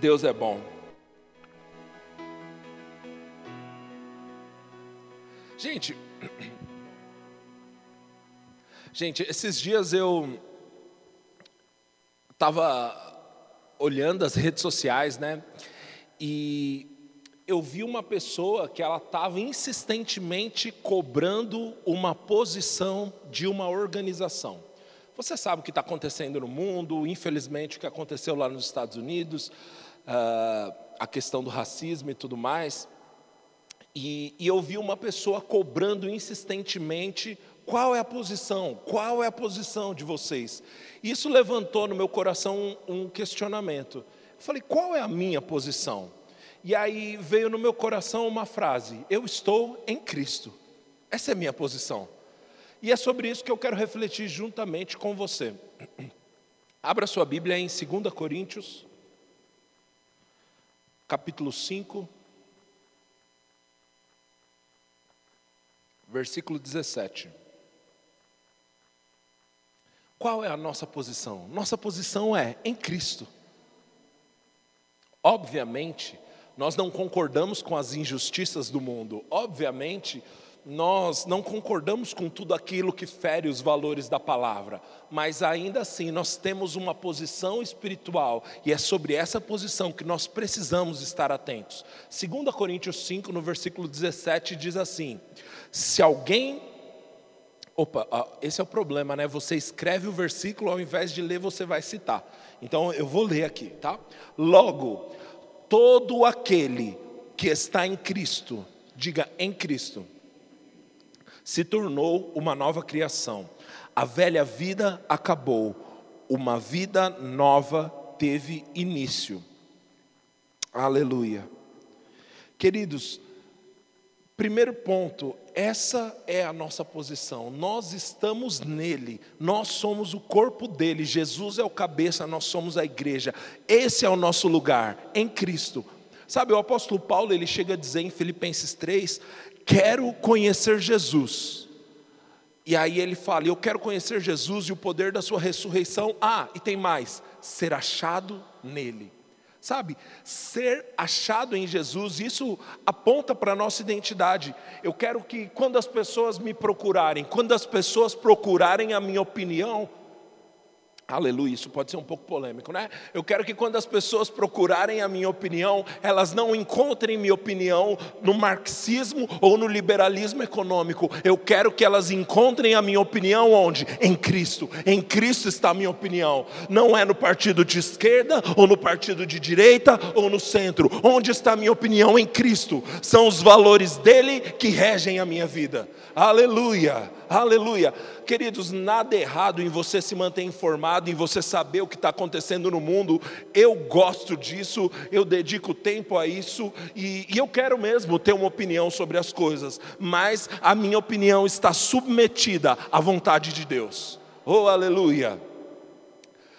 Deus é bom. Gente, gente, esses dias eu estava olhando as redes sociais, né? E eu vi uma pessoa que ela estava insistentemente cobrando uma posição de uma organização. Você sabe o que está acontecendo no mundo, infelizmente o que aconteceu lá nos Estados Unidos, uh, a questão do racismo e tudo mais. E, e eu vi uma pessoa cobrando insistentemente qual é a posição, qual é a posição de vocês. Isso levantou no meu coração um, um questionamento. Eu falei, qual é a minha posição? E aí veio no meu coração uma frase: Eu estou em Cristo. Essa é a minha posição. E é sobre isso que eu quero refletir juntamente com você. Abra sua Bíblia em 2 Coríntios, capítulo 5, versículo 17. Qual é a nossa posição? Nossa posição é em Cristo. Obviamente, nós não concordamos com as injustiças do mundo. Obviamente, nós não concordamos com tudo aquilo que fere os valores da palavra, mas ainda assim nós temos uma posição espiritual e é sobre essa posição que nós precisamos estar atentos. 2 Coríntios 5, no versículo 17, diz assim: Se alguém. Opa, esse é o problema, né? Você escreve o versículo, ao invés de ler, você vai citar. Então eu vou ler aqui, tá? Logo, todo aquele que está em Cristo, diga em Cristo se tornou uma nova criação. A velha vida acabou, uma vida nova teve início. Aleluia. Queridos, primeiro ponto, essa é a nossa posição. Nós estamos nele, nós somos o corpo dele, Jesus é o cabeça, nós somos a igreja. Esse é o nosso lugar em Cristo. Sabe, o apóstolo Paulo, ele chega a dizer em Filipenses 3 quero conhecer Jesus. E aí ele fala: Eu quero conhecer Jesus e o poder da sua ressurreição. Ah, e tem mais: ser achado nele. Sabe, ser achado em Jesus, isso aponta para a nossa identidade. Eu quero que quando as pessoas me procurarem, quando as pessoas procurarem a minha opinião, Aleluia, isso pode ser um pouco polêmico, né? Eu quero que quando as pessoas procurarem a minha opinião, elas não encontrem minha opinião no marxismo ou no liberalismo econômico. Eu quero que elas encontrem a minha opinião onde? Em Cristo. Em Cristo está a minha opinião. Não é no partido de esquerda ou no partido de direita ou no centro. Onde está a minha opinião? Em Cristo. São os valores dele que regem a minha vida. Aleluia. Aleluia. Queridos, nada errado em você se manter informado, em você saber o que está acontecendo no mundo. Eu gosto disso, eu dedico tempo a isso e, e eu quero mesmo ter uma opinião sobre as coisas, mas a minha opinião está submetida à vontade de Deus. Oh, aleluia.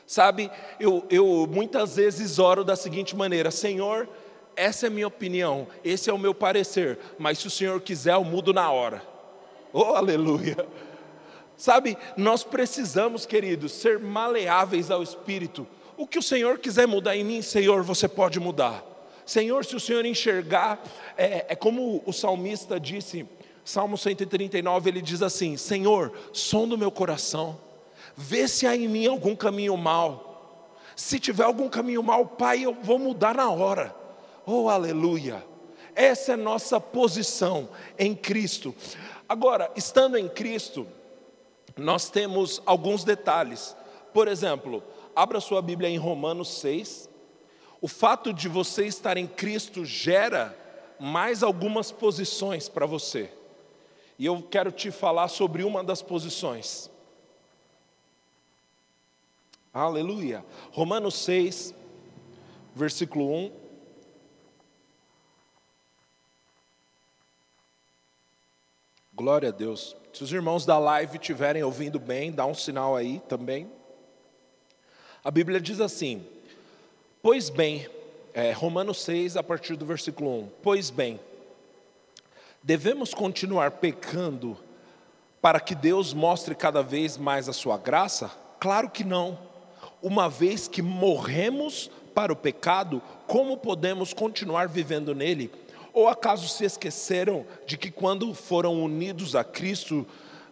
Sabe, eu, eu muitas vezes oro da seguinte maneira: Senhor, essa é a minha opinião, esse é o meu parecer, mas se o Senhor quiser, eu mudo na hora. Oh, aleluia. Sabe, nós precisamos, queridos, ser maleáveis ao Espírito. O que o Senhor quiser mudar em mim, Senhor, você pode mudar. Senhor, se o Senhor enxergar, é, é como o salmista disse, Salmo 139, ele diz assim: Senhor, som do meu coração, vê se há em mim algum caminho mal. Se tiver algum caminho mal, Pai, eu vou mudar na hora. Oh, aleluia. Essa é nossa posição em Cristo. Agora, estando em Cristo, nós temos alguns detalhes. Por exemplo, abra sua Bíblia em Romanos 6. O fato de você estar em Cristo gera mais algumas posições para você. E eu quero te falar sobre uma das posições. Aleluia. Romanos 6, versículo 1. Glória a Deus. Se os irmãos da live estiverem ouvindo bem, dá um sinal aí também. A Bíblia diz assim: Pois bem, é, Romanos 6, a partir do versículo 1: Pois bem, devemos continuar pecando para que Deus mostre cada vez mais a sua graça? Claro que não. Uma vez que morremos para o pecado, como podemos continuar vivendo nele? Ou acaso se esqueceram de que quando foram unidos a Cristo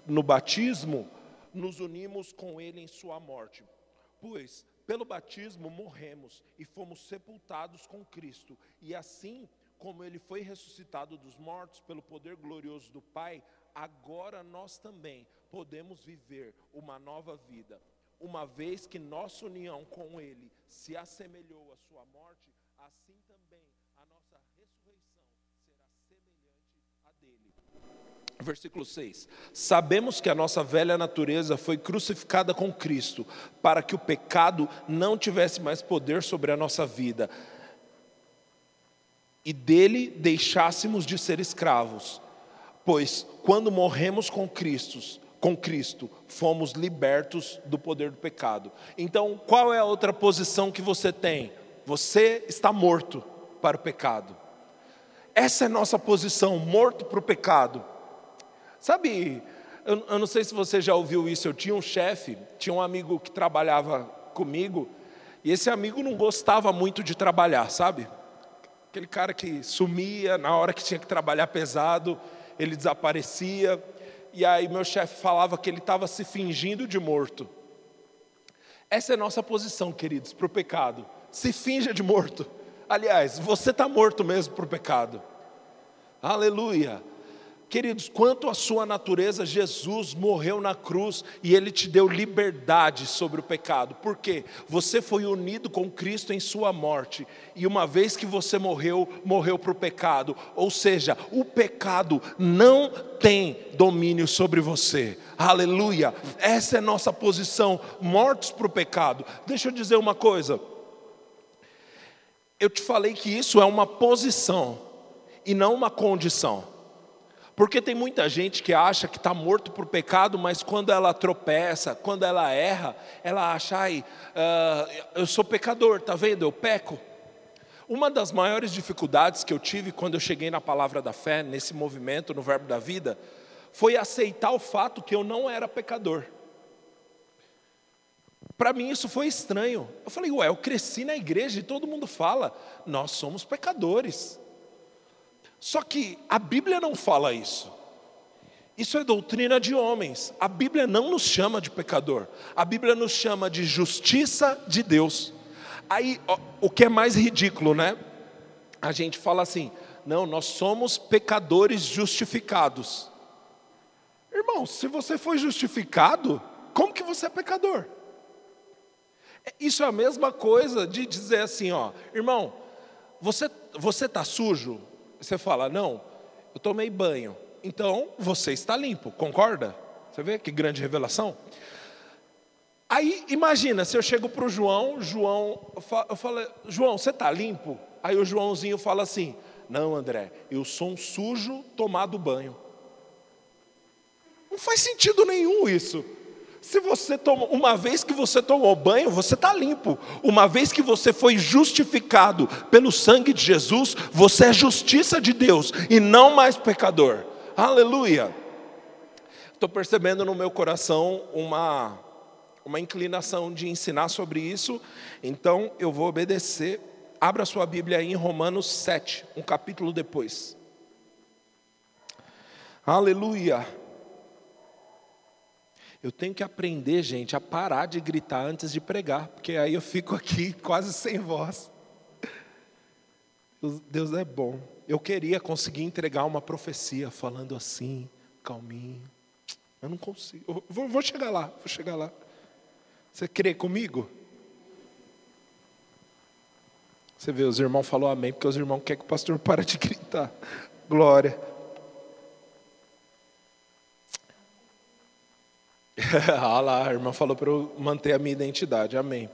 no batismo, nos unimos com Ele em Sua morte? Pois, pelo batismo, morremos e fomos sepultados com Cristo, e assim como Ele foi ressuscitado dos mortos pelo poder glorioso do Pai, agora nós também podemos viver uma nova vida. Uma vez que nossa união com Ele se assemelhou à Sua morte, assim também a nossa ressurreição será semelhante à dele. Versículo 6: Sabemos que a nossa velha natureza foi crucificada com Cristo, para que o pecado não tivesse mais poder sobre a nossa vida, e dele deixássemos de ser escravos. Pois quando morremos com Cristo, com Cristo, fomos libertos do poder do pecado. Então, qual é a outra posição que você tem? Você está morto para o pecado. Essa é a nossa posição, morto para o pecado. Sabe, eu, eu não sei se você já ouviu isso, eu tinha um chefe, tinha um amigo que trabalhava comigo, e esse amigo não gostava muito de trabalhar, sabe? Aquele cara que sumia na hora que tinha que trabalhar pesado, ele desaparecia, e aí meu chefe falava que ele estava se fingindo de morto. Essa é a nossa posição, queridos, para o pecado. Se finja de morto. Aliás, você está morto mesmo o pecado. Aleluia. Queridos, quanto à sua natureza, Jesus morreu na cruz e ele te deu liberdade sobre o pecado. Por quê? Você foi unido com Cristo em sua morte, e uma vez que você morreu, morreu para o pecado. Ou seja, o pecado não tem domínio sobre você. Aleluia. Essa é nossa posição, mortos para o pecado. Deixa eu dizer uma coisa. Eu te falei que isso é uma posição e não uma condição. Porque tem muita gente que acha que está morto por pecado, mas quando ela tropeça, quando ela erra, ela acha, ai, uh, eu sou pecador, tá vendo? Eu peco. Uma das maiores dificuldades que eu tive quando eu cheguei na palavra da fé, nesse movimento, no Verbo da Vida, foi aceitar o fato que eu não era pecador. Para mim isso foi estranho. Eu falei, ué, eu cresci na igreja e todo mundo fala, nós somos pecadores. Só que a Bíblia não fala isso. Isso é doutrina de homens. A Bíblia não nos chama de pecador. A Bíblia nos chama de justiça de Deus. Aí, o que é mais ridículo, né? A gente fala assim: não, nós somos pecadores justificados. Irmão, se você foi justificado, como que você é pecador? Isso é a mesma coisa de dizer assim, ó, irmão, você você tá sujo? Você fala, não, eu tomei banho, então você está limpo, concorda? Você vê que grande revelação? Aí imagina, se eu chego para o João, João, eu falo, João, você está limpo? Aí o Joãozinho fala assim, não André, eu sou um sujo tomado banho. Não faz sentido nenhum isso. Se você tomou, uma vez que você tomou banho, você está limpo. Uma vez que você foi justificado pelo sangue de Jesus, você é justiça de Deus e não mais pecador. Aleluia. Estou percebendo no meu coração uma, uma inclinação de ensinar sobre isso, então eu vou obedecer. Abra sua Bíblia aí em Romanos 7, um capítulo depois. Aleluia. Eu tenho que aprender, gente, a parar de gritar antes de pregar, porque aí eu fico aqui quase sem voz. Deus é bom. Eu queria conseguir entregar uma profecia falando assim, calminho. Eu não consigo. Eu vou, chegar lá, vou chegar lá. Você crê comigo? Você vê, os irmãos falaram amém, porque os irmãos querem que o pastor pare de gritar. Glória. ah lá, a irmã falou para eu manter a minha identidade, amém.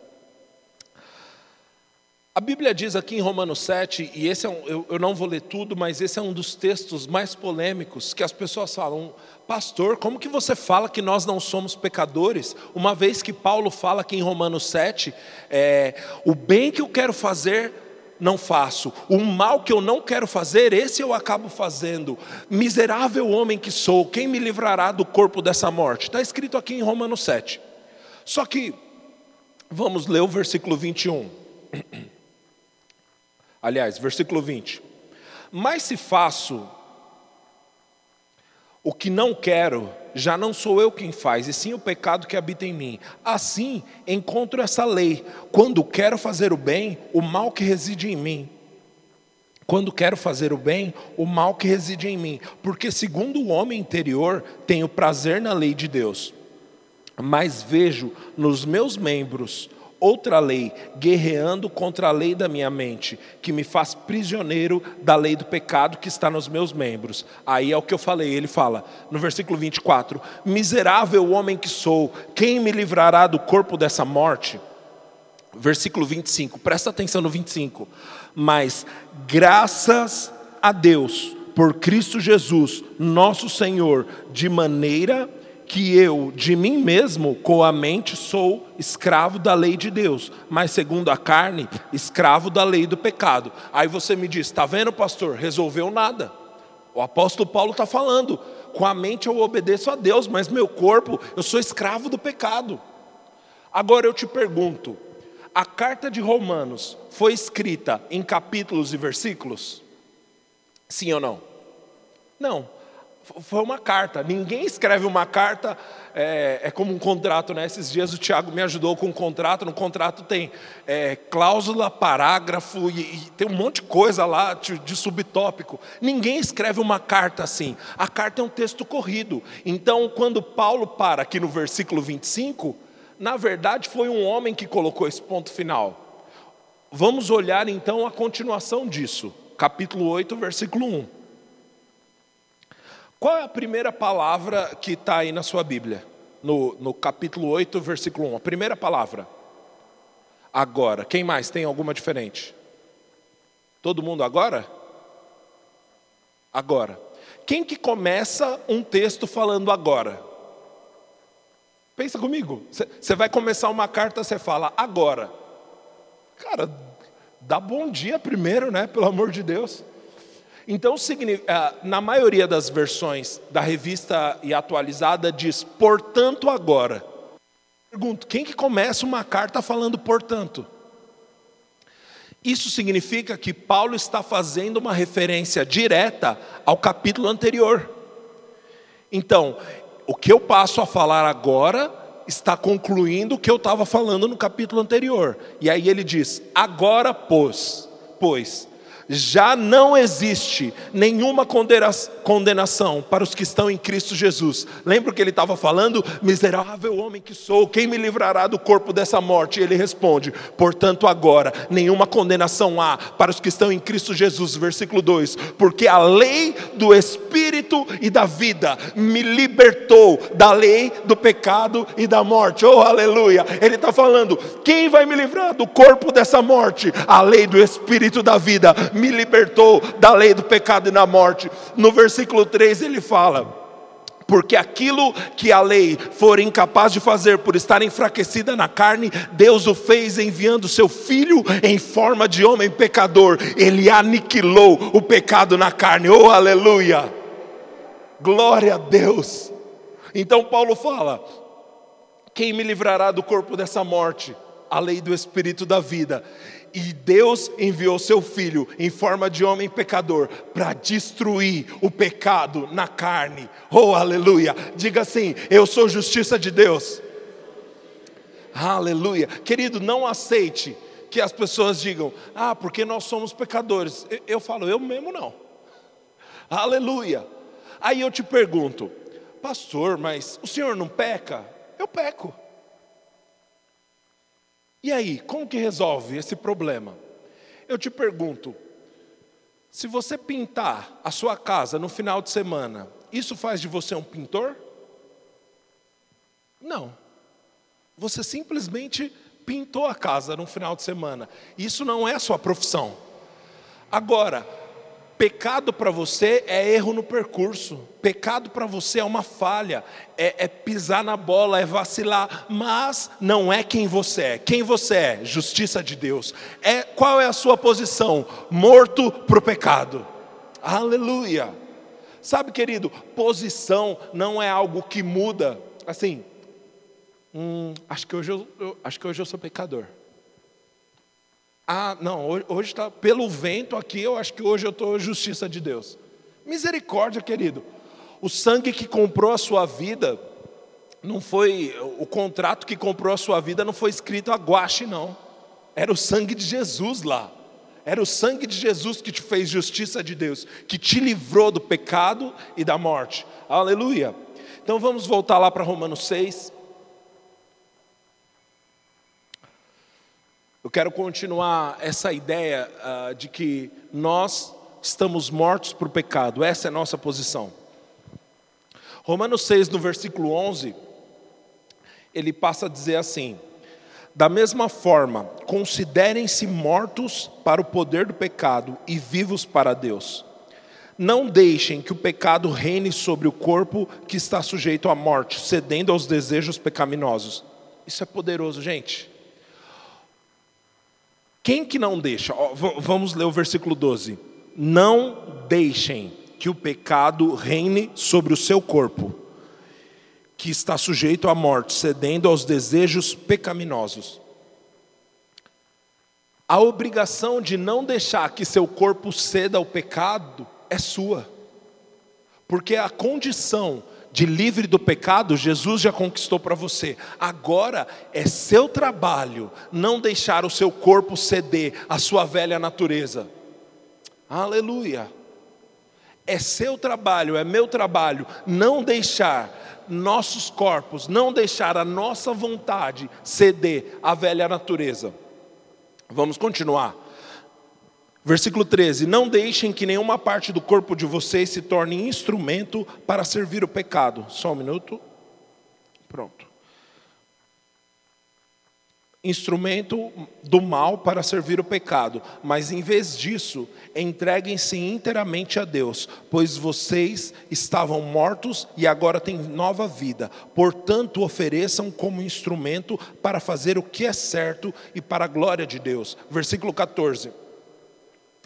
A Bíblia diz aqui em Romanos 7, e esse é um, eu, eu não vou ler tudo, mas esse é um dos textos mais polêmicos que as pessoas falam, pastor, como que você fala que nós não somos pecadores, uma vez que Paulo fala aqui em Romanos 7, é, o bem que eu quero fazer, não faço. O mal que eu não quero fazer, esse eu acabo fazendo. Miserável homem que sou, quem me livrará do corpo dessa morte? Está escrito aqui em Romanos 7. Só que, vamos ler o versículo 21. Aliás, versículo 20. Mas se faço o que não quero, já não sou eu quem faz, e sim o pecado que habita em mim. Assim, encontro essa lei. Quando quero fazer o bem, o mal que reside em mim. Quando quero fazer o bem, o mal que reside em mim. Porque, segundo o homem interior, tenho prazer na lei de Deus. Mas vejo nos meus membros outra lei, guerreando contra a lei da minha mente, que me faz prisioneiro da lei do pecado que está nos meus membros. Aí é o que eu falei, ele fala no versículo 24: Miserável homem que sou, quem me livrará do corpo dessa morte? Versículo 25, presta atenção no 25. Mas graças a Deus por Cristo Jesus, nosso Senhor, de maneira que eu, de mim mesmo, com a mente, sou escravo da lei de Deus, mas segundo a carne, escravo da lei do pecado. Aí você me diz: está vendo, pastor? Resolveu nada. O apóstolo Paulo está falando: com a mente eu obedeço a Deus, mas meu corpo, eu sou escravo do pecado. Agora eu te pergunto: a carta de Romanos foi escrita em capítulos e versículos? Sim ou não? Não foi uma carta. Ninguém escreve uma carta, é, é, como um contrato, né? Esses dias o Tiago me ajudou com um contrato. No contrato tem é, cláusula, parágrafo e, e, tem um monte de coisa lá de, de subtópico. Ninguém escreve uma carta assim. A carta é um texto corrido. Então, quando Paulo para aqui no versículo 25, na verdade foi um homem que colocou esse ponto final. Vamos olhar então a continuação disso. Capítulo 8, versículo 1. Qual é a primeira palavra que está aí na sua Bíblia? No, no capítulo 8, versículo 1. A primeira palavra. Agora. Quem mais tem alguma diferente? Todo mundo agora? Agora. Quem que começa um texto falando agora? Pensa comigo. Você vai começar uma carta, você fala agora. Cara, dá bom dia primeiro, né? Pelo amor de Deus. Então, ah, na maioria das versões da revista e atualizada diz, portanto agora. Pergunto, quem que começa uma carta falando portanto? Isso significa que Paulo está fazendo uma referência direta ao capítulo anterior. Então, o que eu passo a falar agora está concluindo o que eu estava falando no capítulo anterior. E aí ele diz: agora, pois, pois já não existe nenhuma condenação para os que estão em Cristo Jesus. Lembra que ele estava falando? Miserável homem que sou, quem me livrará do corpo dessa morte? E ele responde: portanto, agora, nenhuma condenação há para os que estão em Cristo Jesus. Versículo 2: porque a lei do Espírito e da vida me libertou da lei do pecado e da morte. Oh, aleluia! Ele está falando: quem vai me livrar do corpo dessa morte? A lei do Espírito da vida me libertou da lei do pecado e da morte. No versículo 3 ele fala: porque aquilo que a lei for incapaz de fazer por estar enfraquecida na carne, Deus o fez enviando seu filho em forma de homem pecador. Ele aniquilou o pecado na carne. Oh, aleluia! Glória a Deus. Então Paulo fala: Quem me livrará do corpo dessa morte? A lei do espírito da vida. E Deus enviou seu filho em forma de homem pecador para destruir o pecado na carne. Oh, aleluia! Diga assim: Eu sou justiça de Deus. Aleluia. Querido, não aceite que as pessoas digam: Ah, porque nós somos pecadores. Eu, eu falo: Eu mesmo não. Aleluia. Aí eu te pergunto: Pastor, mas o senhor não peca? Eu peco. E aí, como que resolve esse problema? Eu te pergunto, se você pintar a sua casa no final de semana, isso faz de você um pintor? Não. Você simplesmente pintou a casa no final de semana. Isso não é sua profissão. Agora, Pecado para você é erro no percurso. Pecado para você é uma falha, é, é, pisar na bola, é vacilar, mas não é quem você é. Quem você é? Justiça de Deus. É qual é a sua posição? Morto para o pecado. Aleluia. Sabe, querido, posição não é algo que muda. Assim, hum, acho que hoje eu, eu, acho que hoje eu sou pecador. Ah, não, hoje está pelo vento aqui, eu acho que hoje eu estou justiça de Deus. Misericórdia, querido. O sangue que comprou a sua vida, não foi, o contrato que comprou a sua vida não foi escrito a guache, não. Era o sangue de Jesus lá. Era o sangue de Jesus que te fez justiça de Deus, que te livrou do pecado e da morte. Aleluia. Então vamos voltar lá para Romanos 6. Eu quero continuar essa ideia uh, de que nós estamos mortos por pecado, essa é a nossa posição. Romanos 6, no versículo 11, ele passa a dizer assim: Da mesma forma, considerem-se mortos para o poder do pecado e vivos para Deus. Não deixem que o pecado reine sobre o corpo que está sujeito à morte, cedendo aos desejos pecaminosos. Isso é poderoso, gente. Quem que não deixa? Vamos ler o versículo 12. Não deixem que o pecado reine sobre o seu corpo, que está sujeito à morte, cedendo aos desejos pecaminosos. A obrigação de não deixar que seu corpo ceda ao pecado é sua, porque a condição de livre do pecado, Jesus já conquistou para você. Agora é seu trabalho não deixar o seu corpo ceder à sua velha natureza. Aleluia. É seu trabalho, é meu trabalho não deixar nossos corpos, não deixar a nossa vontade ceder à velha natureza. Vamos continuar. Versículo 13: Não deixem que nenhuma parte do corpo de vocês se torne instrumento para servir o pecado. Só um minuto. Pronto. Instrumento do mal para servir o pecado, mas em vez disso, entreguem-se inteiramente a Deus, pois vocês estavam mortos e agora têm nova vida. Portanto, ofereçam como instrumento para fazer o que é certo e para a glória de Deus. Versículo 14.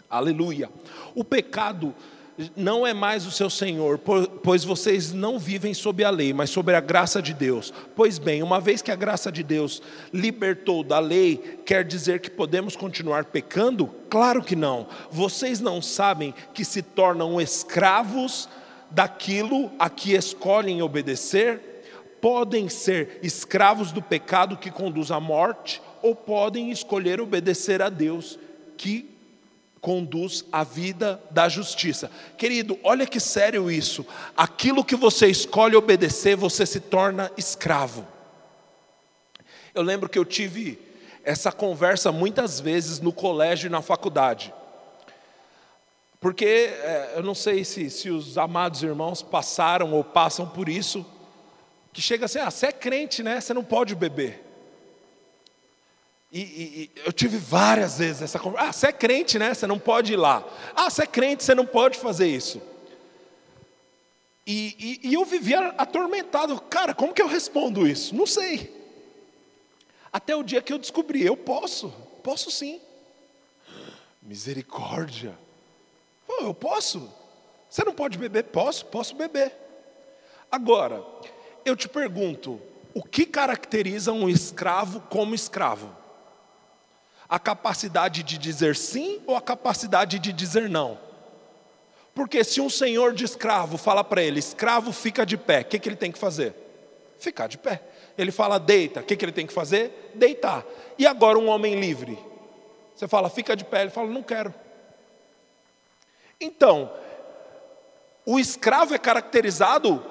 Aleluia. O pecado não é mais o seu Senhor, pois vocês não vivem sob a lei, mas sob a graça de Deus. Pois bem, uma vez que a graça de Deus libertou da lei, quer dizer que podemos continuar pecando? Claro que não. Vocês não sabem que se tornam escravos daquilo a que escolhem obedecer? Podem ser escravos do pecado que conduz à morte, ou podem escolher obedecer a Deus que conduz à vida da justiça. Querido, olha que sério isso. Aquilo que você escolhe obedecer, você se torna escravo. Eu lembro que eu tive essa conversa muitas vezes no colégio e na faculdade. Porque é, eu não sei se, se os amados irmãos passaram ou passam por isso, que chega assim: ah, você é crente, né? Você não pode beber. E, e, eu tive várias vezes essa conversa. Ah, você é crente, né? Você não pode ir lá. Ah, você é crente, você não pode fazer isso. E, e, e eu vivia atormentado. Cara, como que eu respondo isso? Não sei. Até o dia que eu descobri, eu posso, posso sim. Misericórdia. Eu posso. Você não pode beber? Posso, posso beber. Agora, eu te pergunto, o que caracteriza um escravo como escravo? A capacidade de dizer sim ou a capacidade de dizer não? Porque se um senhor de escravo fala para ele, escravo fica de pé, o que, que ele tem que fazer? Ficar de pé. Ele fala, deita, o que, que ele tem que fazer? Deitar. E agora um homem livre? Você fala, fica de pé, ele fala, não quero. Então, o escravo é caracterizado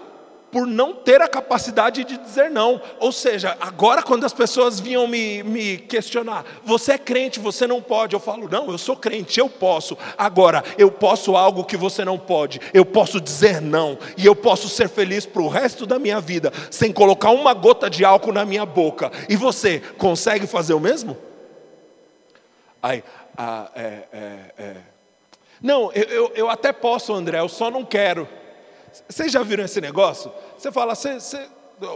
por não ter a capacidade de dizer não. Ou seja, agora quando as pessoas vinham me, me questionar, você é crente, você não pode. Eu falo, não, eu sou crente, eu posso. Agora, eu posso algo que você não pode. Eu posso dizer não. E eu posso ser feliz para o resto da minha vida, sem colocar uma gota de álcool na minha boca. E você consegue fazer o mesmo? Aí, ah, é, é, é. Não, eu, eu, eu até posso, André, eu só não quero. Vocês já viram esse negócio? Você fala, você,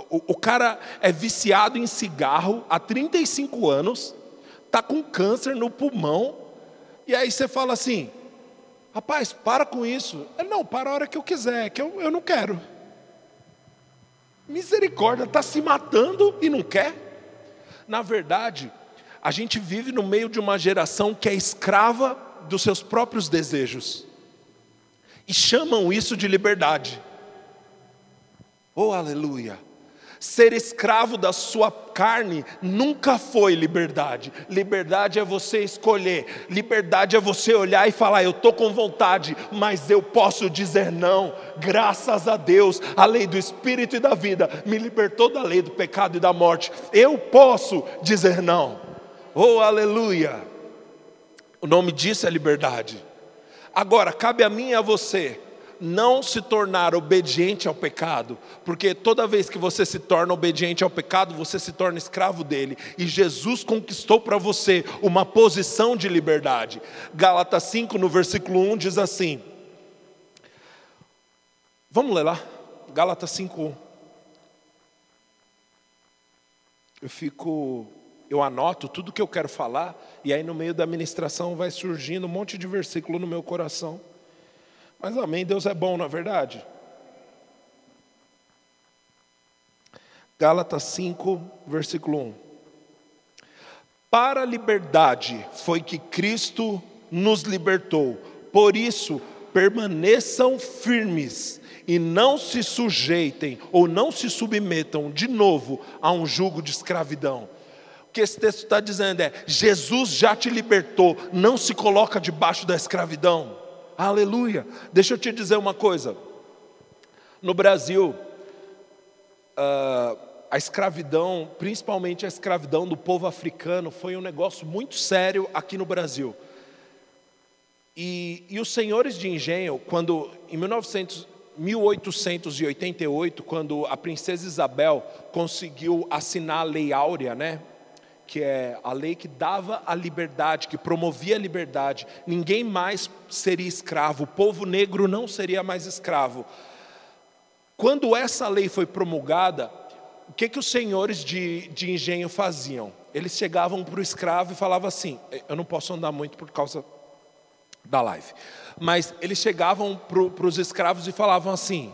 o, o cara é viciado em cigarro há 35 anos, está com câncer no pulmão, e aí você fala assim, rapaz, para com isso. Ele, não, para a hora que eu quiser, que eu, eu não quero. Misericórdia, está se matando e não quer? Na verdade, a gente vive no meio de uma geração que é escrava dos seus próprios desejos. E chamam isso de liberdade. Oh, aleluia! Ser escravo da sua carne nunca foi liberdade. Liberdade é você escolher. Liberdade é você olhar e falar: eu estou com vontade, mas eu posso dizer não. Graças a Deus, a lei do Espírito e da vida me libertou da lei do pecado e da morte. Eu posso dizer não. Oh, aleluia! O nome disso é liberdade. Agora, cabe a mim e a você não se tornar obediente ao pecado, porque toda vez que você se torna obediente ao pecado, você se torna escravo dele, e Jesus conquistou para você uma posição de liberdade. Gálatas 5, no versículo 1, diz assim: Vamos ler lá, Gálatas 5, 1. Eu fico, eu anoto tudo que eu quero falar, e aí no meio da ministração vai surgindo um monte de versículo no meu coração. Mas amém, Deus é bom, não é verdade? Gálatas 5, versículo 1. Para a liberdade foi que Cristo nos libertou, por isso permaneçam firmes e não se sujeitem ou não se submetam de novo a um jugo de escravidão. Que esse texto está dizendo é: Jesus já te libertou, não se coloca debaixo da escravidão. Aleluia. Deixa eu te dizer uma coisa. No Brasil, uh, a escravidão, principalmente a escravidão do povo africano, foi um negócio muito sério aqui no Brasil. E, e os senhores de engenho, quando em 1900, 1888, quando a princesa Isabel conseguiu assinar a Lei Áurea, né? Que é a lei que dava a liberdade, que promovia a liberdade. Ninguém mais seria escravo, o povo negro não seria mais escravo. Quando essa lei foi promulgada, o que, que os senhores de, de engenho faziam? Eles chegavam para o escravo e falavam assim: eu não posso andar muito por causa da live, mas eles chegavam para os escravos e falavam assim: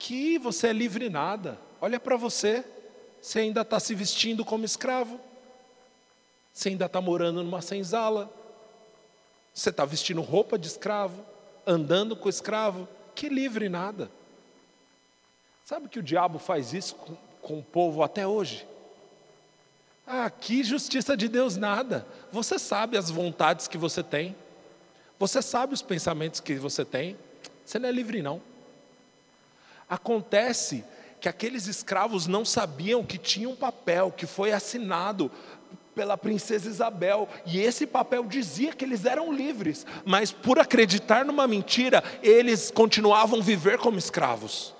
que você é livre nada, olha para você, você ainda está se vestindo como escravo. Você ainda está morando numa senzala. Você está vestindo roupa de escravo, andando com escravo. Que livre nada. Sabe que o diabo faz isso com, com o povo até hoje? Ah, que justiça de Deus nada. Você sabe as vontades que você tem. Você sabe os pensamentos que você tem. Você não é livre, não. Acontece que aqueles escravos não sabiam que tinha um papel que foi assinado pela princesa Isabel, e esse papel dizia que eles eram livres, mas por acreditar numa mentira, eles continuavam a viver como escravos.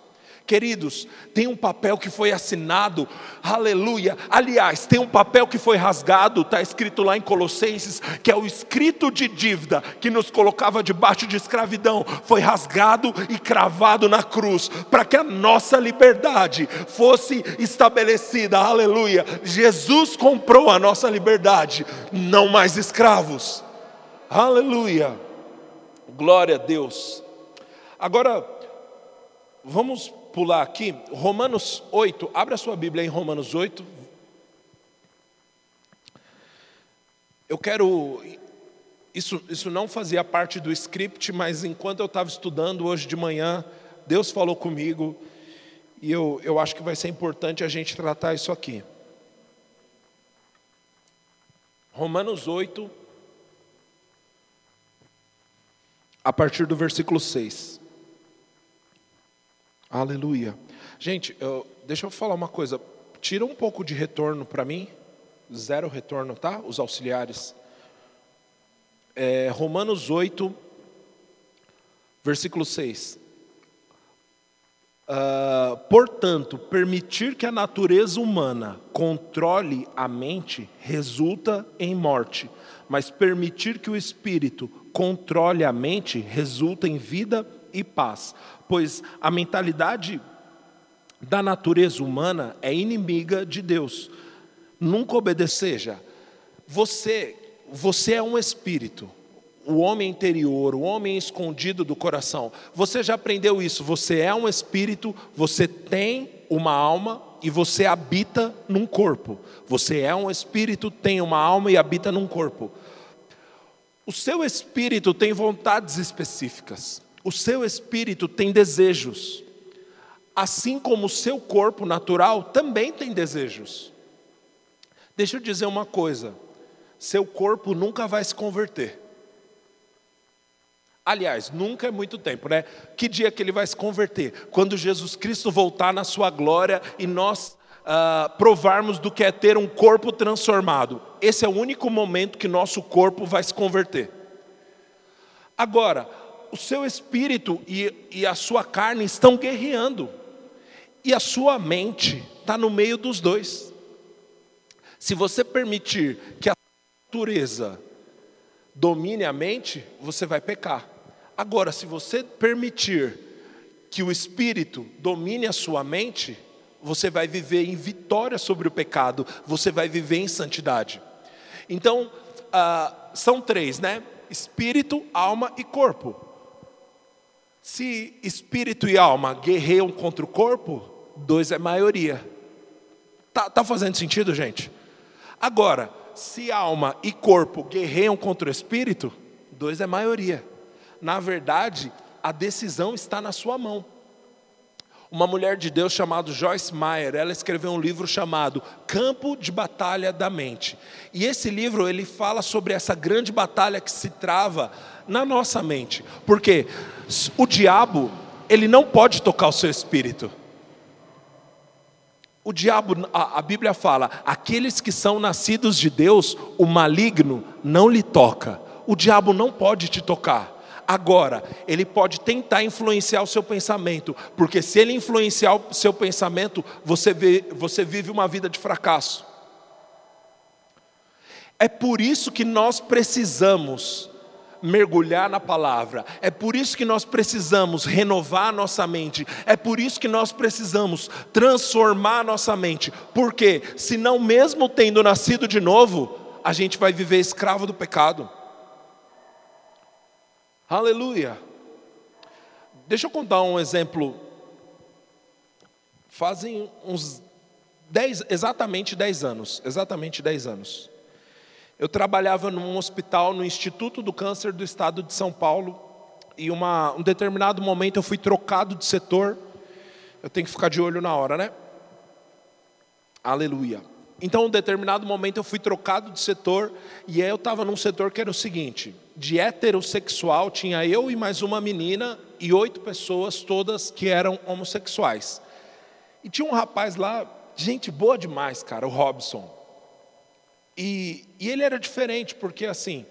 Queridos, tem um papel que foi assinado, aleluia. Aliás, tem um papel que foi rasgado, está escrito lá em Colossenses, que é o escrito de dívida que nos colocava debaixo de escravidão, foi rasgado e cravado na cruz, para que a nossa liberdade fosse estabelecida, aleluia. Jesus comprou a nossa liberdade, não mais escravos, aleluia. Glória a Deus. Agora, vamos pular aqui, Romanos 8, abra sua Bíblia em Romanos 8. Eu quero. Isso, isso não fazia parte do script, mas enquanto eu estava estudando hoje de manhã, Deus falou comigo, e eu, eu acho que vai ser importante a gente tratar isso aqui. Romanos 8, a partir do versículo 6. Aleluia. Gente, eu, deixa eu falar uma coisa. Tira um pouco de retorno para mim. Zero retorno, tá? Os auxiliares. É, Romanos 8, versículo 6. Uh, ah, portanto, permitir que a natureza humana controle a mente resulta em morte, mas permitir que o espírito controle a mente resulta em vida e paz pois a mentalidade da natureza humana é inimiga de Deus. Nunca obedecer. Você, você é um espírito, o homem interior, o homem escondido do coração. Você já aprendeu isso? Você é um espírito, você tem uma alma e você habita num corpo. Você é um espírito, tem uma alma e habita num corpo. O seu espírito tem vontades específicas. O seu espírito tem desejos. Assim como o seu corpo natural também tem desejos. Deixa eu dizer uma coisa: seu corpo nunca vai se converter. Aliás, nunca é muito tempo, né? Que dia que ele vai se converter? Quando Jesus Cristo voltar na sua glória e nós uh, provarmos do que é ter um corpo transformado. Esse é o único momento que nosso corpo vai se converter. Agora, o seu espírito e, e a sua carne estão guerreando, e a sua mente está no meio dos dois. Se você permitir que a natureza domine a mente, você vai pecar. Agora, se você permitir que o espírito domine a sua mente, você vai viver em vitória sobre o pecado, você vai viver em santidade. Então, ah, são três, né? Espírito, alma e corpo. Se espírito e alma guerreiam contra o corpo, dois é maioria. Tá, tá fazendo sentido, gente? Agora, se alma e corpo guerreiam contra o espírito, dois é maioria na verdade, a decisão está na sua mão. Uma mulher de Deus chamada Joyce Meyer, ela escreveu um livro chamado Campo de Batalha da Mente. E esse livro ele fala sobre essa grande batalha que se trava na nossa mente. Porque o diabo, ele não pode tocar o seu espírito. O diabo, a, a, Bíblia fala, aqueles que são nascidos de Deus, o maligno não lhe toca. O diabo não pode te tocar. Agora, ele pode tentar influenciar o seu pensamento, porque se ele influenciar o seu pensamento, você, vê, você vive uma vida de fracasso. É por isso que nós precisamos mergulhar na palavra, é por isso que nós precisamos renovar nossa mente, é por isso que nós precisamos transformar nossa mente, porque senão, mesmo tendo nascido de novo, a gente vai viver escravo do pecado. Aleluia. Deixa eu contar um exemplo. Fazem uns 10, exatamente 10 anos, exatamente 10 anos. Eu trabalhava num hospital no Instituto do Câncer do Estado de São Paulo e uma, um determinado momento eu fui trocado de setor. Eu tenho que ficar de olho na hora, né? Aleluia. Então, um determinado momento eu fui trocado de setor e aí eu estava num setor que era o seguinte: de heterossexual tinha eu e mais uma menina e oito pessoas, todas que eram homossexuais. E tinha um rapaz lá, gente boa demais, cara, o Robson. E, e ele era diferente, porque assim,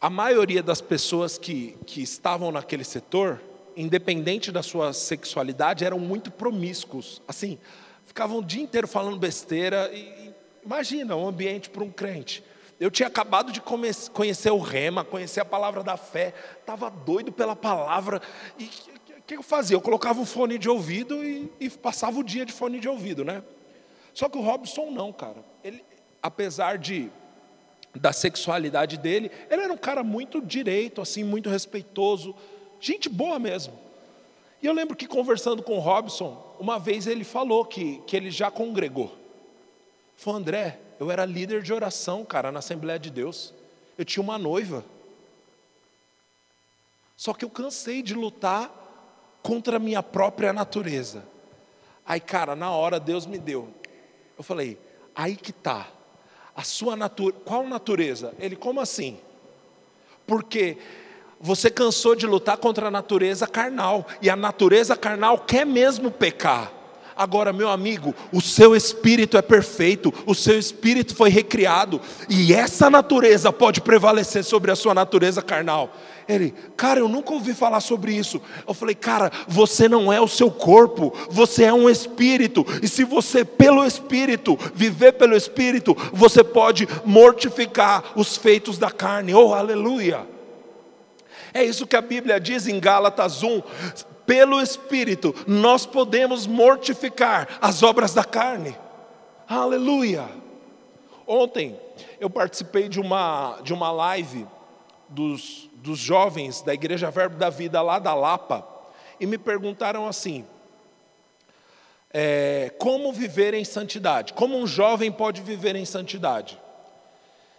a maioria das pessoas que, que estavam naquele setor, independente da sua sexualidade, eram muito promíscuos. Assim, ficavam o dia inteiro falando besteira. E, imagina um ambiente para um crente. Eu tinha acabado de conhecer o rema, conhecer a palavra da fé, estava doido pela palavra. E o que eu fazia? Eu colocava um fone de ouvido e, e, passava o dia de fone de ouvido, né? Só que o Robson não, cara. Ele, apesar de da sexualidade dele, ele era um cara muito direito, assim, muito respeitoso, gente boa mesmo. E eu lembro que conversando com o Robson, uma vez ele falou que, que ele já congregou. Falou, André, eu era líder de oração, cara, na Assembleia de Deus. Eu tinha uma noiva. Só que eu cansei de lutar contra a minha própria natureza. Aí, cara, na hora Deus me deu. Eu falei, aí que tá. A sua natureza, qual natureza? Ele, como assim? Porque você cansou de lutar contra a natureza carnal, e a natureza carnal quer mesmo pecar. Agora, meu amigo, o seu espírito é perfeito, o seu espírito foi recriado, e essa natureza pode prevalecer sobre a sua natureza carnal. Ele, cara, eu nunca ouvi falar sobre isso. Eu falei, cara, você não é o seu corpo, você é um espírito, e se você, pelo espírito, viver pelo espírito, você pode mortificar os feitos da carne. Oh, aleluia! É isso que a Bíblia diz em Gálatas 1 pelo Espírito, nós podemos mortificar as obras da carne. Aleluia! Ontem eu participei de uma, de uma live dos, dos jovens da Igreja Verbo da Vida lá da Lapa e me perguntaram assim: é, como viver em santidade, como um jovem pode viver em santidade.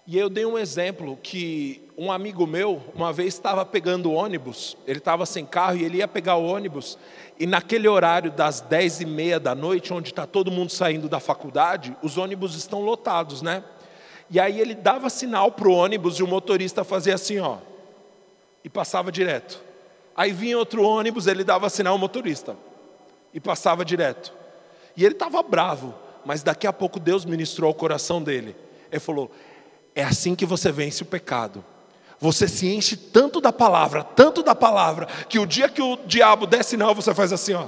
E eu dei um exemplo que um amigo meu, uma vez estava pegando ônibus, ele estava sem carro e ele ia pegar o ônibus, e naquele horário das dez e meia da noite, onde está todo mundo saindo da faculdade, os ônibus estão lotados, né? E aí ele dava sinal para o ônibus e o motorista fazia assim, ó, e passava direto. Aí vinha outro ônibus, ele dava sinal ao motorista e passava direto. E ele estava bravo, mas daqui a pouco Deus ministrou ao coração dele. Ele falou: É assim que você vence o pecado. Você se enche tanto da palavra, tanto da palavra, que o dia que o diabo der sinal, você faz assim, ó,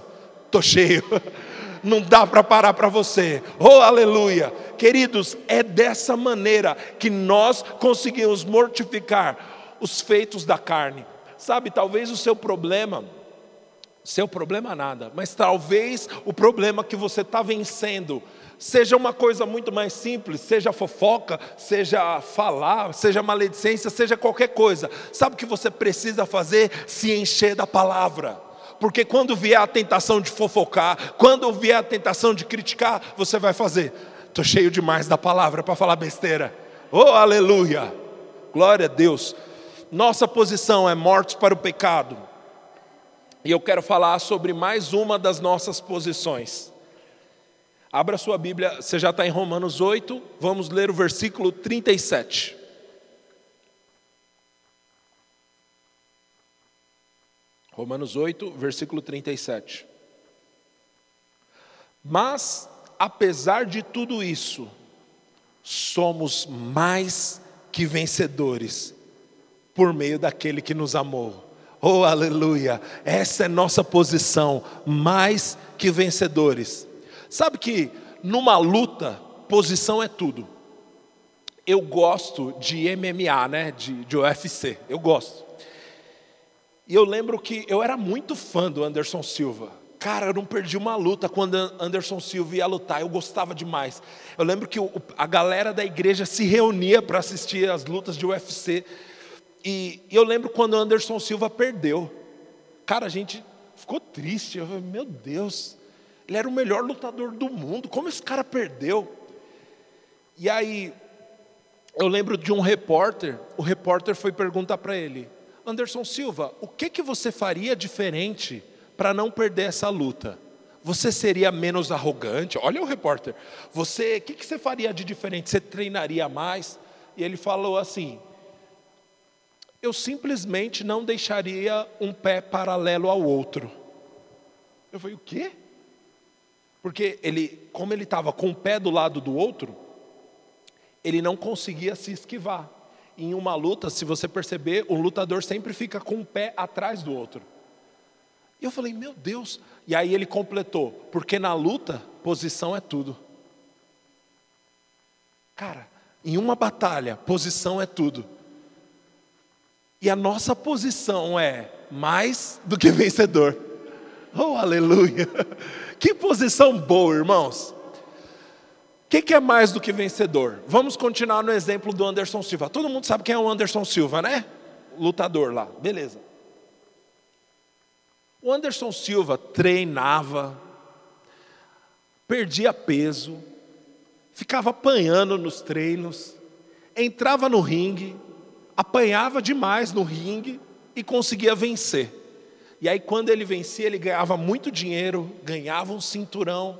tô cheio. Não dá para parar para você. Oh, aleluia. Queridos, é dessa maneira que nós conseguimos mortificar os feitos da carne. Sabe, talvez o seu problema seu problema nada, mas talvez o problema que você está vencendo seja uma coisa muito mais simples, seja fofoca, seja falar, seja maledicência, seja qualquer coisa. Sabe o que você precisa fazer? Se encher da palavra. Porque quando vier a tentação de fofocar, quando vier a tentação de criticar, você vai fazer. Estou cheio demais da palavra para falar besteira. Oh, aleluia! Glória a Deus. Nossa posição é mortos para o pecado e eu quero falar sobre mais uma das nossas posições. Abra sua Bíblia, você já está em Romanos 8, vamos ler o versículo 37. Romanos 8, versículo 37. Mas, apesar de tudo isso, somos mais que vencedores por meio daquele que nos amou. Oh, aleluia! Essa é nossa posição, mais que vencedores. Sabe que numa luta, posição é tudo. Eu gosto de MMA, né? De, de UFC, eu gosto. E eu lembro que eu era muito fã do Anderson Silva. Cara, eu não perdi uma luta quando Anderson Silva ia lutar, eu gostava demais. Eu lembro que a galera da igreja se reunia para assistir as lutas de UFC. E, eu lembro quando Anderson Silva perdeu. Cara, a gente ficou triste. Eu falei, meu Deus, ele era o melhor lutador do mundo. Como esse cara perdeu? E aí, eu lembro de um repórter. O repórter foi perguntar para ele: Anderson Silva, o que, que você faria diferente para não perder essa luta? Você seria menos arrogante? Olha o repórter. Você, o que, que você faria de diferente? Você treinaria mais? E ele falou assim: eu simplesmente não deixaria um pé paralelo ao outro. Eu falei, o quê? Porque ele, como ele estava com o pé do lado do outro, ele não conseguia se esquivar. Em uma luta, se você perceber, o lutador sempre fica com o pé atrás do outro. E eu falei, meu Deus. E aí ele completou, porque na luta, posição é tudo. Cara, em uma batalha, posição é tudo. E a nossa posição é mais do que vencedor. Oh, aleluia! Que posição boa, irmãos. O que, que, é mais do que vencedor? Vamos continuar no exemplo do Anderson Silva. Todo mundo sabe quem é o Anderson Silva, né? Lutador lá, beleza. O Anderson Silva treinava, perdia peso, ficava apanhando nos treinos, entrava no ringue, apanhava demais no ringue e conseguia vencer. E aí, quando ele vencia, ele ganhava muito dinheiro, ganhava um cinturão.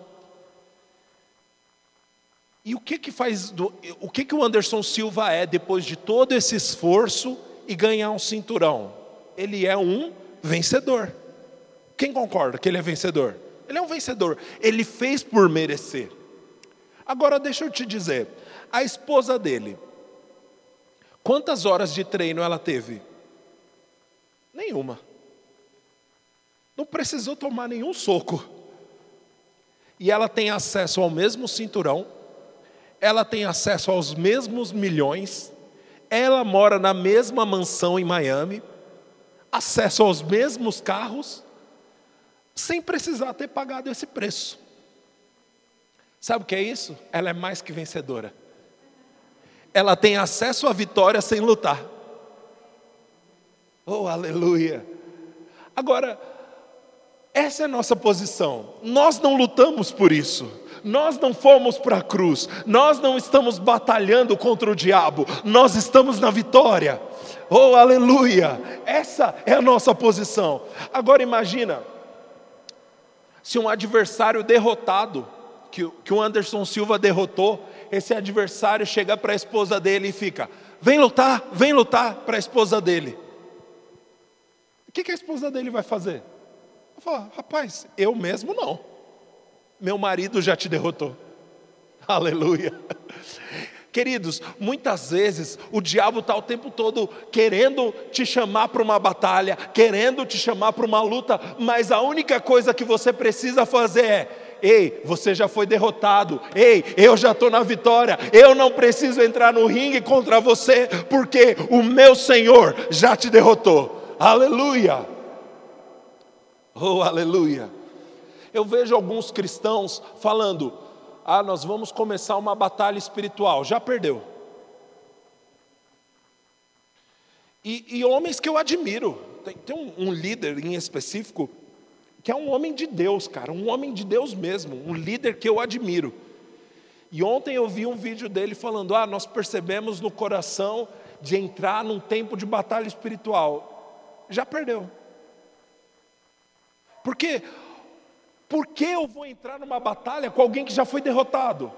E o que que faz, do, o que que o Anderson Silva é depois de todo esse esforço e ganhar um cinturão? Ele é um vencedor. Quem concorda que ele é vencedor? Ele é um vencedor. Ele fez por merecer. Agora deixa eu te dizer, a esposa dele Quantas horas de treino ela teve? Nenhuma. Não precisou tomar nenhum soco. E ela tem acesso ao mesmo cinturão, ela tem acesso aos mesmos milhões, ela mora na mesma mansão em Miami, acesso aos mesmos carros, sem precisar ter pagado esse preço. Sabe o que é isso? Ela é mais que vencedora ela tem acesso à vitória sem lutar. Oh, aleluia! Agora, Essa é a nossa posição. Nós não lutamos por isso. Nós não fomos para a cruz. Nós não estamos batalhando contra o diabo. Nós estamos na vitória. Oh, aleluia! Essa é a nossa posição. Agora imagina se um adversário derrotado, que, que o Anderson Silva derrotou, esse adversário chega para a esposa dele e fica: vem lutar, vem lutar para a esposa dele. O que, que a esposa dele vai fazer? Vai falar: rapaz, eu mesmo não. Meu marido já te derrotou. Aleluia. Queridos, muitas vezes o diabo está o tempo todo querendo te chamar para uma batalha, querendo te chamar para uma luta, mas a única coisa que você precisa fazer é: ei, você já foi derrotado, ei, eu já estou na vitória, eu não preciso entrar no ringue contra você, porque o meu Senhor já te derrotou. Aleluia! Oh, aleluia! Eu vejo alguns cristãos falando, ah, nós vamos começar uma batalha espiritual, já perdeu. E, e homens que eu admiro, tem, tem um, um líder em específico, que é um homem de Deus, cara, um homem de Deus mesmo, um líder que eu admiro. E ontem eu vi um vídeo dele falando: Ah, nós percebemos no coração de entrar num tempo de batalha espiritual. Já perdeu. Porque por que eu vou entrar numa batalha com alguém que já foi derrotado?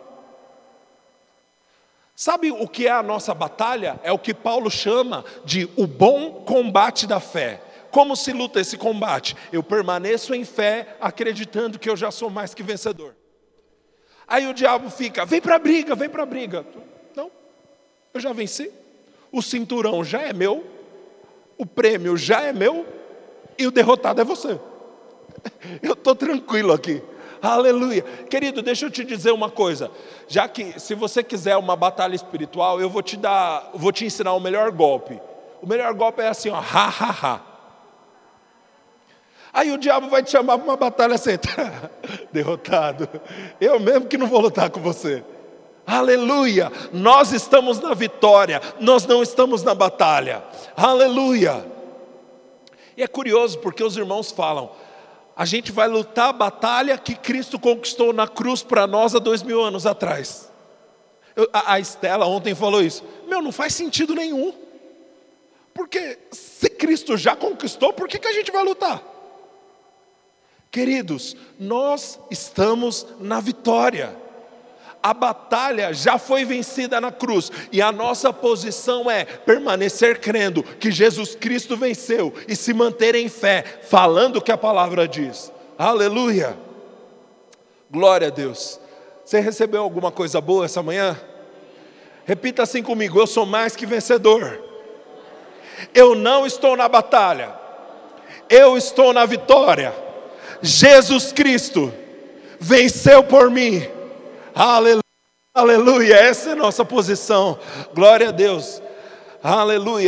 Sabe o que é a nossa batalha? É o que Paulo chama de o bom combate da fé. Como se luta esse combate? Eu permaneço em fé, acreditando que eu já sou mais que vencedor. Aí o diabo fica: vem para a briga, vem para a briga. Não, eu já venci. O cinturão já é meu, o prêmio já é meu, e o derrotado é você. Eu estou tranquilo aqui. Aleluia. Querido, deixa eu te dizer uma coisa. Já que se você quiser uma batalha espiritual, eu vou te dar, vou te ensinar o melhor golpe. O melhor golpe é assim, ó, ha ha ha. Aí o diabo vai te chamar para uma batalha assim, derrotado. Eu mesmo que não vou lutar com você. Aleluia! Nós estamos na vitória, nós não estamos na batalha. Aleluia! E é curioso porque os irmãos falam, a gente vai lutar a batalha que Cristo conquistou na cruz para nós há dois mil anos atrás. Eu, a, a Estela ontem falou isso. Meu, não faz sentido nenhum. Porque se Cristo já conquistou, por que, que a gente vai lutar? Queridos, nós estamos na vitória a batalha já foi vencida na cruz, e a nossa posição é permanecer crendo que Jesus Cristo venceu e se manter em fé, falando o que a palavra diz. Aleluia! Glória a Deus. Você recebeu alguma coisa boa essa manhã? Repita assim comigo: eu sou mais que vencedor. Eu não estou na batalha, eu estou na vitória. Jesus Cristo venceu por mim Aleluia. Aleluia. Essa é a nossa posição. Glória a Deus. Aleluia.